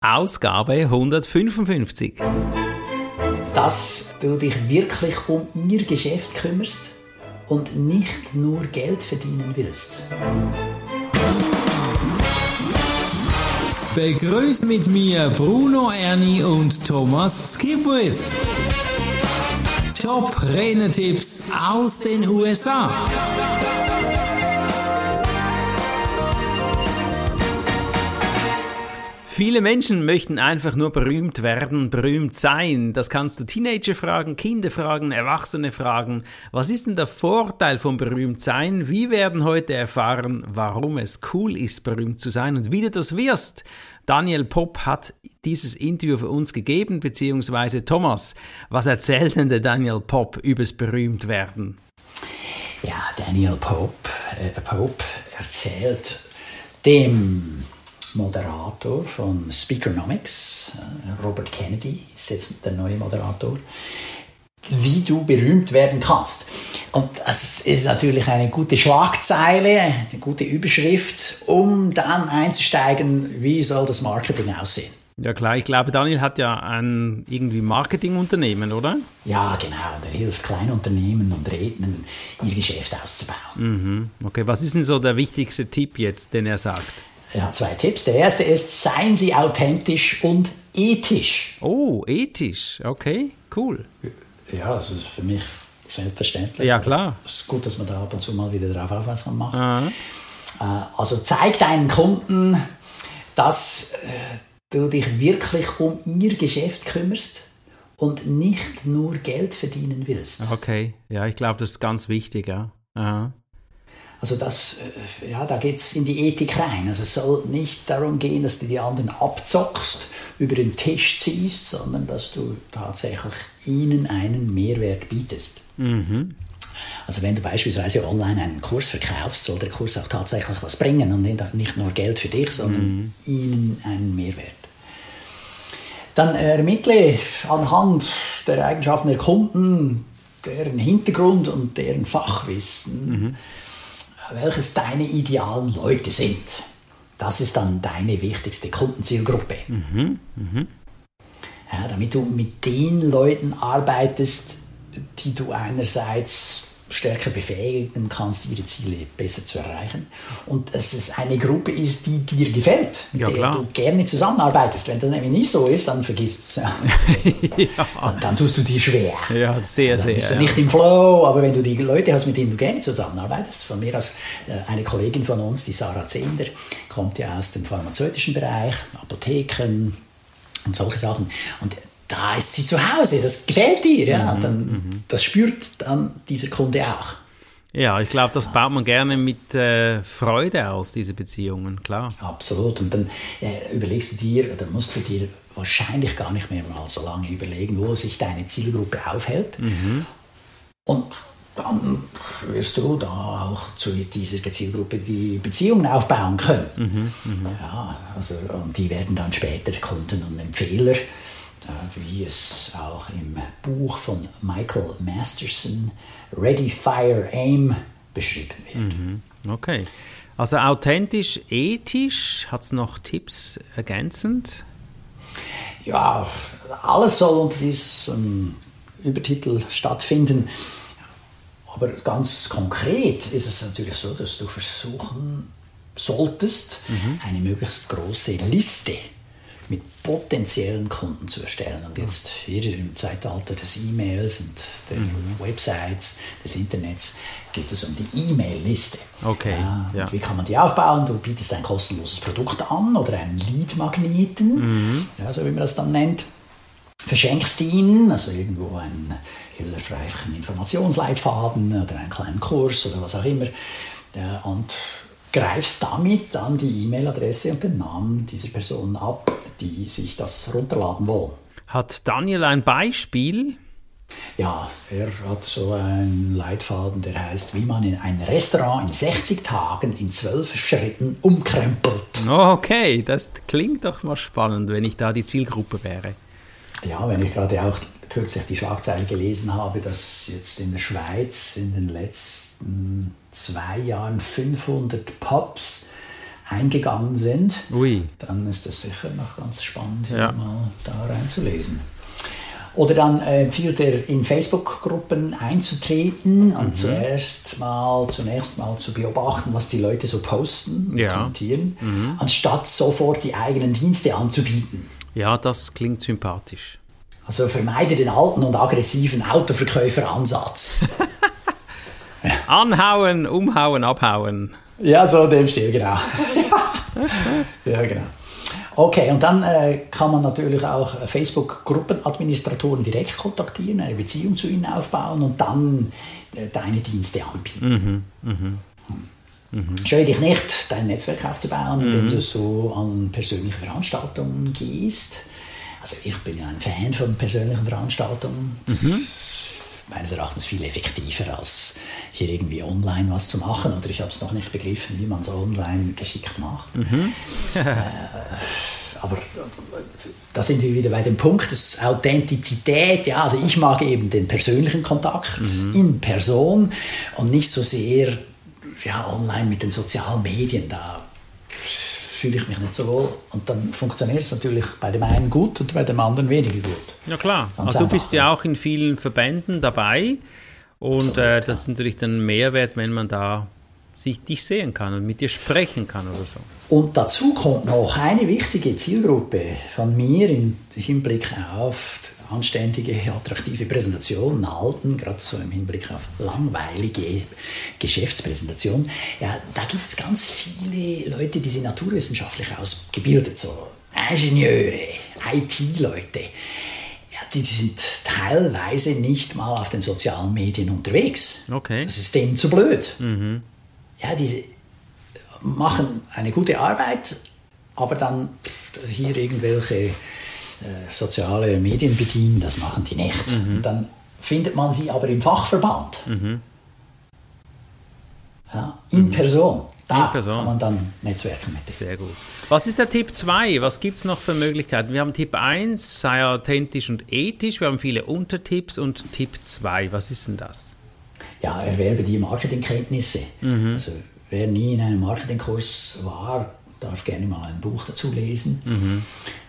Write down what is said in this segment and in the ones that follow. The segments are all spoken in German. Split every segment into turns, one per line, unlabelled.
Ausgabe 155.
Dass du dich wirklich um ihr Geschäft kümmerst und nicht nur Geld verdienen willst.
Begrüßt mit mir Bruno Ernie und Thomas Skipwith. Top Renetipps aus den USA. Viele Menschen möchten einfach nur berühmt werden, berühmt sein. Das kannst du Teenager fragen, Kinder fragen, Erwachsene fragen. Was ist denn der Vorteil vom berühmt sein? Wir werden heute erfahren, warum es cool ist, berühmt zu sein und wie du das wirst. Daniel Popp hat dieses Interview für uns gegeben, beziehungsweise Thomas. Was erzählt denn der Daniel Popp übers Berühmtwerden?
Ja, Daniel Popp, äh, Pope erzählt dem Moderator von Speakernomics, äh, Robert Kennedy, ist jetzt der neue Moderator, wie du berühmt werden kannst. Und das ist natürlich eine gute Schlagzeile, eine gute Überschrift, um dann einzusteigen, wie soll das Marketing aussehen.
Ja klar, ich glaube, Daniel hat ja ein irgendwie Marketingunternehmen, oder?
Ja, genau. Der hilft Kleinunternehmen und Rednern, ihr Geschäft auszubauen.
Mhm. Okay, was ist denn so der wichtigste Tipp jetzt, den er sagt?
Ja, zwei Tipps. Der erste ist, seien Sie authentisch und ethisch.
Oh, ethisch. Okay, cool.
Ja, das ist für mich selbstverständlich.
Ja, klar.
Es ist gut, dass man da ab und zu mal wieder darauf aufmerksam macht. Aha. Äh, also zeig deinen Kunden, dass äh, du dich wirklich um ihr Geschäft kümmerst und nicht nur Geld verdienen willst.
Okay, ja, ich glaube, das ist ganz wichtig, ja. Aha.
Also das, äh, ja, da geht es in die Ethik rein. Also es soll nicht darum gehen, dass du die anderen abzockst, über den Tisch ziehst, sondern dass du tatsächlich ihnen einen Mehrwert bietest. Mhm. Also wenn du beispielsweise online einen Kurs verkaufst, soll der Kurs auch tatsächlich was bringen und nicht nur Geld für dich, sondern mhm. ihnen einen Mehrwert. Dann ermittle anhand der Eigenschaften der Kunden, deren Hintergrund und deren Fachwissen, mhm welches deine idealen Leute sind. Das ist dann deine wichtigste Kundenzielgruppe. Mhm, mh. ja, damit du mit den Leuten arbeitest, die du einerseits stärker befähigen kannst, ihre Ziele besser zu erreichen. Und dass es eine Gruppe ist, die dir gefällt, mit ja, der klar. du gerne zusammenarbeitest. Wenn das nämlich nicht so ist, dann vergiss es. ja. dann, dann, tust du dir schwer.
Ja, sehr,
dann
sehr.
Bist du nicht im Flow, aber wenn du die Leute hast, mit denen du gerne zusammenarbeitest, von mir aus äh, eine Kollegin von uns, die Sarah Zehnder, kommt ja aus dem pharmazeutischen Bereich, Apotheken, und solche Sachen. Und da ist sie zu Hause, das gefällt ihr, ja, mhm, dann, mhm. das spürt dann dieser Kunde auch.
Ja, ich glaube, das baut man gerne mit äh, Freude aus, diese Beziehungen, klar.
Absolut. Und dann äh, überlegst du dir, oder musst du dir wahrscheinlich gar nicht mehr mal so lange überlegen, wo sich deine Zielgruppe aufhält. Mhm. Und dann wirst du da auch zu dieser Zielgruppe die Beziehungen aufbauen können. Mhm, mh. Ja, also, und die werden dann später Kunden und Empfehler wie es auch im Buch von Michael Masterson Ready, Fire, Aim beschrieben wird.
Mhm. Okay. Also authentisch, ethisch, hat es noch Tipps ergänzend?
Ja, alles soll unter diesem Übertitel stattfinden. Aber ganz konkret ist es natürlich so, dass du versuchen solltest, mhm. eine möglichst große Liste mit potenziellen Kunden zu erstellen. Und jetzt hier im Zeitalter des E-Mails und der mhm. Websites, des Internets, geht es um die E-Mail-Liste.
Okay.
Ja, ja. Wie kann man die aufbauen? Du bietest ein kostenloses Produkt an oder einen Lead-Magneten, mhm. ja, so wie man das dann nennt. Verschenkst ihn, also irgendwo einen hilfreichen Informationsleitfaden oder einen kleinen Kurs oder was auch immer. Und greifst damit dann die E-Mail-Adresse und den Namen dieser Person ab, die sich das runterladen wollen.
Hat Daniel ein Beispiel?
Ja, er hat so einen Leitfaden, der heißt, wie man in ein Restaurant in 60 Tagen in 12 Schritten umkrempelt.
Okay, das klingt doch mal spannend, wenn ich da die Zielgruppe wäre.
Ja, wenn ich gerade auch kürzlich die Schlagzeile gelesen habe, dass jetzt in der Schweiz in den letzten zwei Jahren 500 Pubs eingegangen sind,
Ui.
dann ist das sicher noch ganz spannend,
Ja.
mal da reinzulesen. Oder dann äh, empfiehlt er, in Facebook-Gruppen einzutreten
Mhm.
und zuerst mal, zunächst mal zu beobachten, was die Leute so posten und
Ja. Mhm.
kommentieren, anstatt sofort die eigenen Dienste anzubieten.
Ja, das klingt sympathisch.
Also vermeide den alten und aggressiven Autoverkäuferansatz.
Anhauen, umhauen, abhauen.
Ja, so in dem Stil, genau. ja, genau. Okay, und dann äh, kann man natürlich auch Facebook-Gruppenadministratoren direkt kontaktieren, eine Beziehung zu ihnen aufbauen und dann äh, deine Dienste anbieten. Scheue dich nicht, dein Netzwerk aufzubauen, indem du so an persönliche Veranstaltungen gehst. Also ich bin ja ein Fan von persönlichen Veranstaltungen. Das ist meines Erachtens viel effektiver, als hier irgendwie online was zu machen. Oder ich habe es noch nicht begriffen, wie man es online geschickt macht. äh, aber da sind wir wieder bei dem Punkt, das Authentizität. Ja, also ich mag eben den persönlichen Kontakt in Person und nicht so sehr ja, online mit den sozialen Medien. Da fühle ich mich nicht so wohl. Und dann funktioniert es natürlich bei dem einen gut und bei dem anderen weniger gut.
Ja klar.
Ganz
Also du bist ja auch in vielen Verbänden dabei und äh, das ist natürlich dann Mehrwert, wenn man da sich dich sehen kann und mit dir sprechen kann oder so.
Und dazu kommt noch eine wichtige Zielgruppe von mir im Hinblick auf anständige, attraktive Präsentationen halten, gerade so im Hinblick auf langweilige Geschäftspräsentationen. Ja, da gibt es ganz viele Leute, die sind naturwissenschaftlich ausgebildet, so Ingenieure, IT-Leute. Ja, die, sind teilweise nicht mal auf den sozialen Medien unterwegs.
Okay.
Das ist denen zu blöd. Ja, die machen eine gute Arbeit, aber dann hier irgendwelche äh, soziale Medien bedienen, das machen die nicht. Und Dann findet man sie aber im Fachverband. Ja, in Person. Da
In Person.
kann man dann Netzwerken mit.
Sehr gut. Was ist der Tipp 2? Was gibt es noch für Möglichkeiten? Wir haben Tipp 1, sei authentisch und ethisch. Wir haben viele Untertipps und Tipp 2. Was ist denn das?
Ja, erwerbe die Marketingkenntnisse. Also wer nie in einem Marketingkurs war, darf gerne mal ein Buch dazu lesen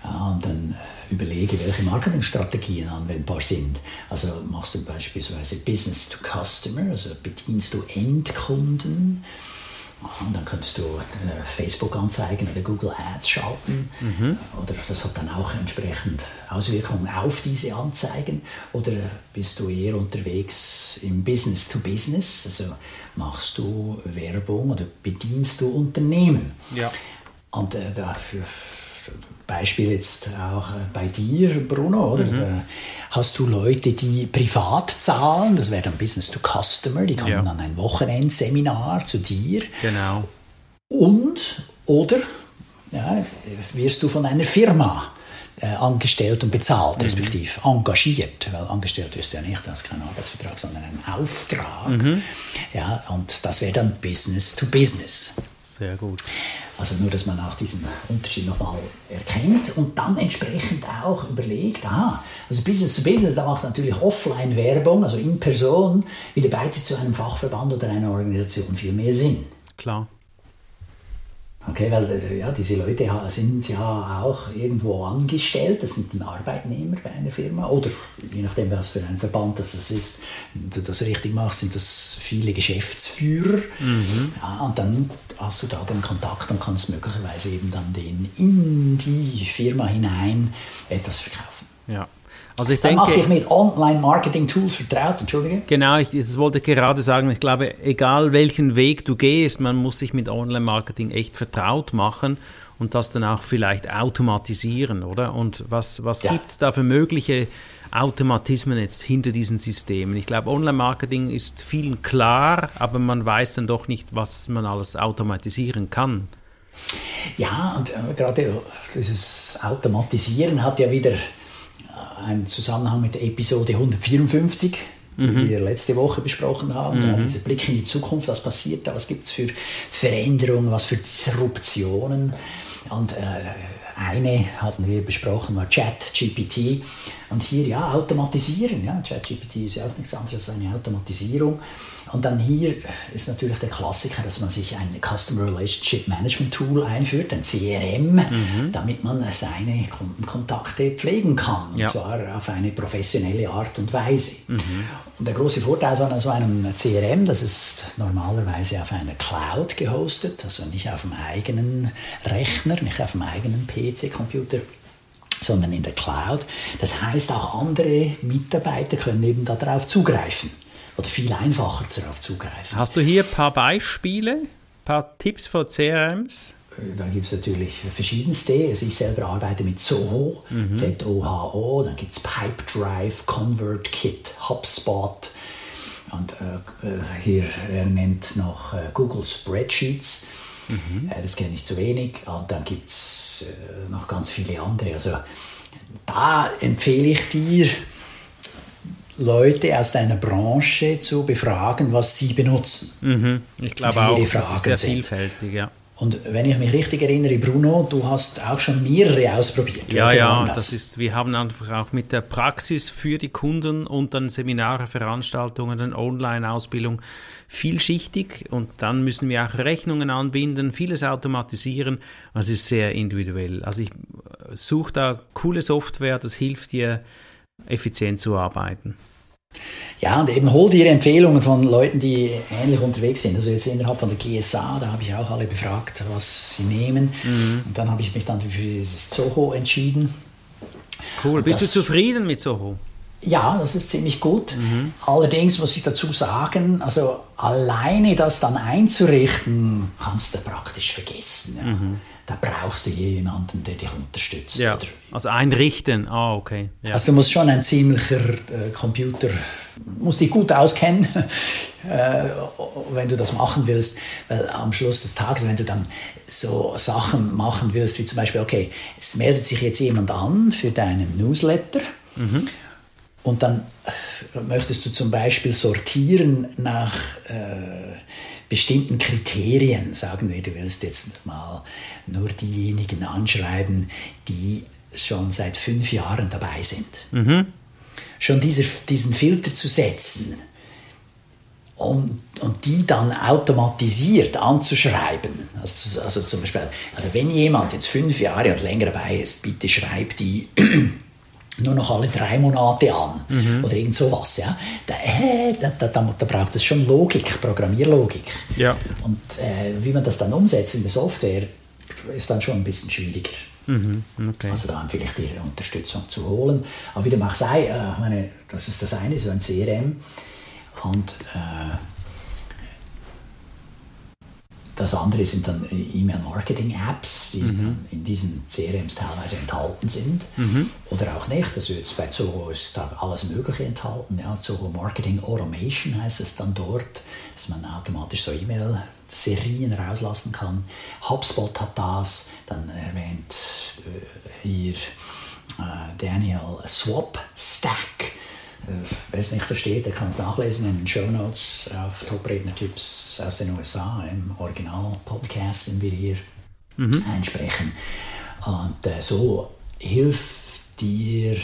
ja, und dann überlege, welche Marketingstrategien anwendbar sind. Also machst du beispielsweise Business to Customer, also bedienst du Endkunden. Und dann könntest du äh, Facebook-Anzeigen oder Google Ads schalten. Oder das hat dann auch entsprechend Auswirkungen auf diese Anzeigen. Oder bist du eher unterwegs im Business to Business? Also machst du Werbung oder bedienst du Unternehmen?
Ja.
Und äh, dafür Beispiel jetzt auch äh, bei dir, Bruno, oder? Da hast du Leute, die privat zahlen, das wäre dann Business to Customer, die kommen
Ja.
an ein Wochenendseminar zu dir.
Genau.
Und, oder ja, wirst du von einer Firma äh, angestellt und bezahlt, respektive engagiert, weil angestellt wirst du ja nicht, das ist kein Arbeitsvertrag, sondern ein Auftrag. Ja, und das wäre dann Business to Business.
Sehr gut.
Also nur, dass man auch diesen Unterschied nochmal erkennt und dann entsprechend auch überlegt, aha, also Business to Business, da macht natürlich Offline-Werbung, also in Person, wieder beide zu einem Fachverband oder einer Organisation viel mehr Sinn.
Klar.
Okay, weil äh, ja, diese Leute sind ja auch irgendwo angestellt, das sind dann Arbeitnehmer bei einer Firma oder je nachdem, was für ein Verband das ist. Wenn du das richtig machst, sind das viele Geschäftsführer. Ja, und dann hast du da den Kontakt und kannst möglicherweise eben dann den in die Firma hinein etwas verkaufen.
Ja. Also ich
Dann mach dich
denke,
mit Online-Marketing-Tools vertraut, entschuldige.
genau, ich, das wollte ich gerade sagen. Ich glaube, egal welchen Weg du gehst, man muss sich mit Online-Marketing echt vertraut machen und das dann auch vielleicht automatisieren, oder? Und was, was
Ja.
gibt es da für mögliche Automatismen jetzt hinter diesen Systemen? Ich glaube, Online-Marketing ist vielen klar, aber man weiß dann doch nicht, was man alles automatisieren kann.
Ja, und äh, gerade dieses Automatisieren hat ja wieder einen Zusammenhang mit der Episode 154, die wir letzte Woche besprochen haben. Ja, dieser Blick in die Zukunft, was passiert da, was gibt es für Veränderungen, was für Disruptionen. Und äh, eine hatten wir besprochen, war ChatGPT. Und hier ja, automatisieren. Ja, ChatGPT ist ja auch nichts anderes als eine Automatisierung. Und dann hier ist natürlich der Klassiker, dass man sich ein Customer Relationship Management Tool einführt, ein CRM, mhm. damit man seine Kundenkontakte pflegen kann. Und ja. zwar auf eine professionelle Art und Weise. Mhm. Und der große Vorteil von so einem CRM, das ist normalerweise auf einer Cloud gehostet, also nicht auf dem eigenen Rechner, nicht auf dem eigenen PC-Computer sondern in der Cloud. Das heißt, auch andere Mitarbeiter können eben darauf zugreifen oder viel einfacher darauf zugreifen.
Hast du hier ein paar Beispiele, ein paar Tipps von CRMs?
Äh, da gibt es natürlich verschiedenste. Also ich selber arbeite mit Zoho, mhm. Z-O-H-O, dann gibt es Pipedrive, ConvertKit, HubSpot. Und äh, äh, hier er nennt noch äh, Google Spreadsheets. Mhm. Äh, das kenne ich zu wenig. Und dann gibt es äh, noch ganz viele andere. Also da empfehle ich dir, Leute aus deiner Branche zu befragen, was sie benutzen.
Mhm. Ich glaube auch, das ist sehr sind. vielfältig, ja.
Und wenn ich mich richtig erinnere, Bruno, du hast auch schon mehrere ausprobiert.
Ja, ja, das? das? ist, wir haben einfach auch mit der Praxis für die Kunden und dann Seminare, Veranstaltungen, dann Online-Ausbildung vielschichtig und dann müssen wir auch Rechnungen anbinden, vieles automatisieren. Das ist sehr individuell. Also ich suche da coole Software, das hilft dir effizient zu arbeiten.
Ja, und eben hol dir Empfehlungen von Leuten, die ähnlich unterwegs sind. Also jetzt innerhalb von der GSA, da habe ich auch alle befragt, was sie nehmen. Mhm. Und dann habe ich mich dann für dieses Zoho entschieden.
Cool. Bist das, du zufrieden mit Zoho?
Ja, das ist ziemlich gut. Mhm. Allerdings muss ich dazu sagen, also alleine das dann einzurichten, kannst du praktisch vergessen. Ja. Mhm da brauchst du jemanden, der dich unterstützt.
Ja, also einrichten, ah, okay.
Ja. Also du musst schon ein ziemlicher äh, Computer, musst dich gut auskennen, äh, wenn du das machen willst, weil am Schluss des Tages, wenn du dann so Sachen machen willst, wie zum Beispiel, okay, es meldet sich jetzt jemand an für deinen Newsletter, mhm. Und dann äh, möchtest du zum Beispiel sortieren nach äh, bestimmten Kriterien. Sagen wir, du willst jetzt mal nur diejenigen anschreiben, die schon seit fünf Jahren dabei sind. Mhm. Schon dieser, diesen Filter zu setzen und, und die dann automatisiert anzuschreiben. Also, also zum Beispiel, also wenn jemand jetzt fünf Jahre und länger dabei ist, bitte schreib die nur noch alle drei Monate an mhm. oder irgend sowas. Ja? Da, äh, da, da, da, braucht es schon Logik, Programmierlogik. Ja. Und äh, wie man das dann umsetzt in der Software, ist dann schon ein bisschen schwieriger. Mhm. Okay. Also da empfehle ich dir Unterstützung zu holen. Aber wie dem auch sei, äh, meine, das ist das eine, so ein CRM. Und äh, das andere sind dann E-Mail-Marketing-Apps, die mhm. in diesen CRMs teilweise enthalten sind mhm. oder auch nicht. Also jetzt bei Zoho ist da alles Mögliche enthalten. Ja, Zoho Marketing Automation heißt es dann dort, dass man automatisch so E-Mail-Serien rauslassen kann. HubSpot hat das, dann erwähnt äh, hier äh, Daniel Swap Stack Wer es nicht versteht, der kann es nachlesen in den Show Notes auf Top-Redner-Tipps aus den USA, im Original-Podcast, den wir hier mhm. einsprechen. Und äh, so hilft dir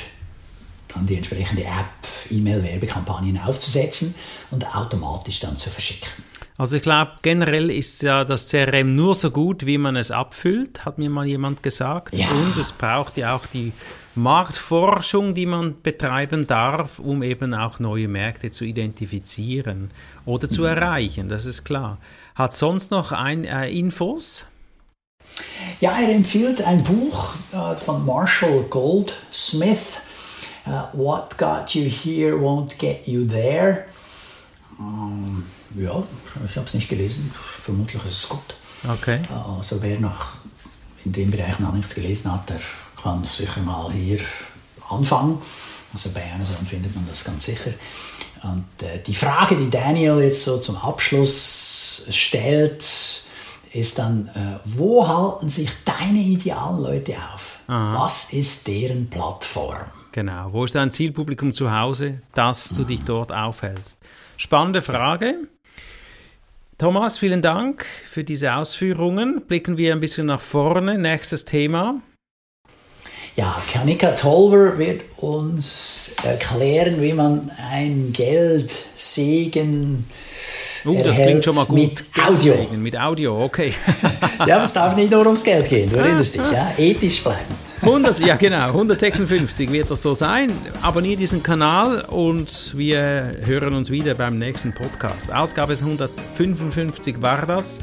dann die entsprechende App, E-Mail-Werbekampagnen aufzusetzen und automatisch dann zu verschicken.
Also ich glaube, generell ist ja das CRM nur so gut, wie man es abfüllt, hat mir mal jemand gesagt. Ja. Und es braucht ja auch die Marktforschung, die man betreiben darf, um eben auch neue Märkte zu identifizieren oder zu erreichen, das ist klar. Hat sonst noch ein, äh, Infos?
Ja, er empfiehlt ein Buch äh, von Marshall Goldsmith, uh, What Got You Here Won't Get You There. Ähm, ja, ich habe es nicht gelesen, vermutlich ist es gut.
Okay.
Also wer noch in dem Bereich noch nichts gelesen hat, der kann sicher mal hier anfangen. Also bei Amazon findet man das ganz sicher. Und äh, die Frage, die Daniel jetzt so zum Abschluss stellt, ist dann, äh, wo halten sich deine idealen Leute auf? Aha. Was ist deren Plattform?
Genau, wo ist dein Zielpublikum zu Hause, dass du dich dort aufhältst? Spannende Frage. Thomas, vielen Dank für diese Ausführungen. Blicken wir ein bisschen nach vorne. Nächstes Thema.
Ja, Kanika Tolver wird uns erklären, wie man ein Geldsegen
Uh, das klingt schon mal gut.
Mit Audio.
Mit Audio, okay.
ja, aber es darf nicht nur ums Geld gehen, du erinnerst dich, ja? Ethisch bleiben.
100, ja genau, 156 wird das so sein. Abonniert diesen Kanal und wir hören uns wieder beim nächsten Podcast. Ausgabe 155 war das.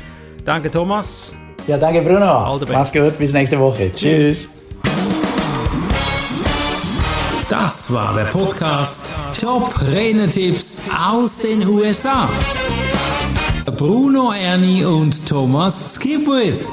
Danke Thomas.
Ja, danke Bruno. Mach's gut, bis nächste Woche. Tschüss.
Das war der Podcast Top Renetipps aus den USA. Bruno Ernie und Thomas Skipwith.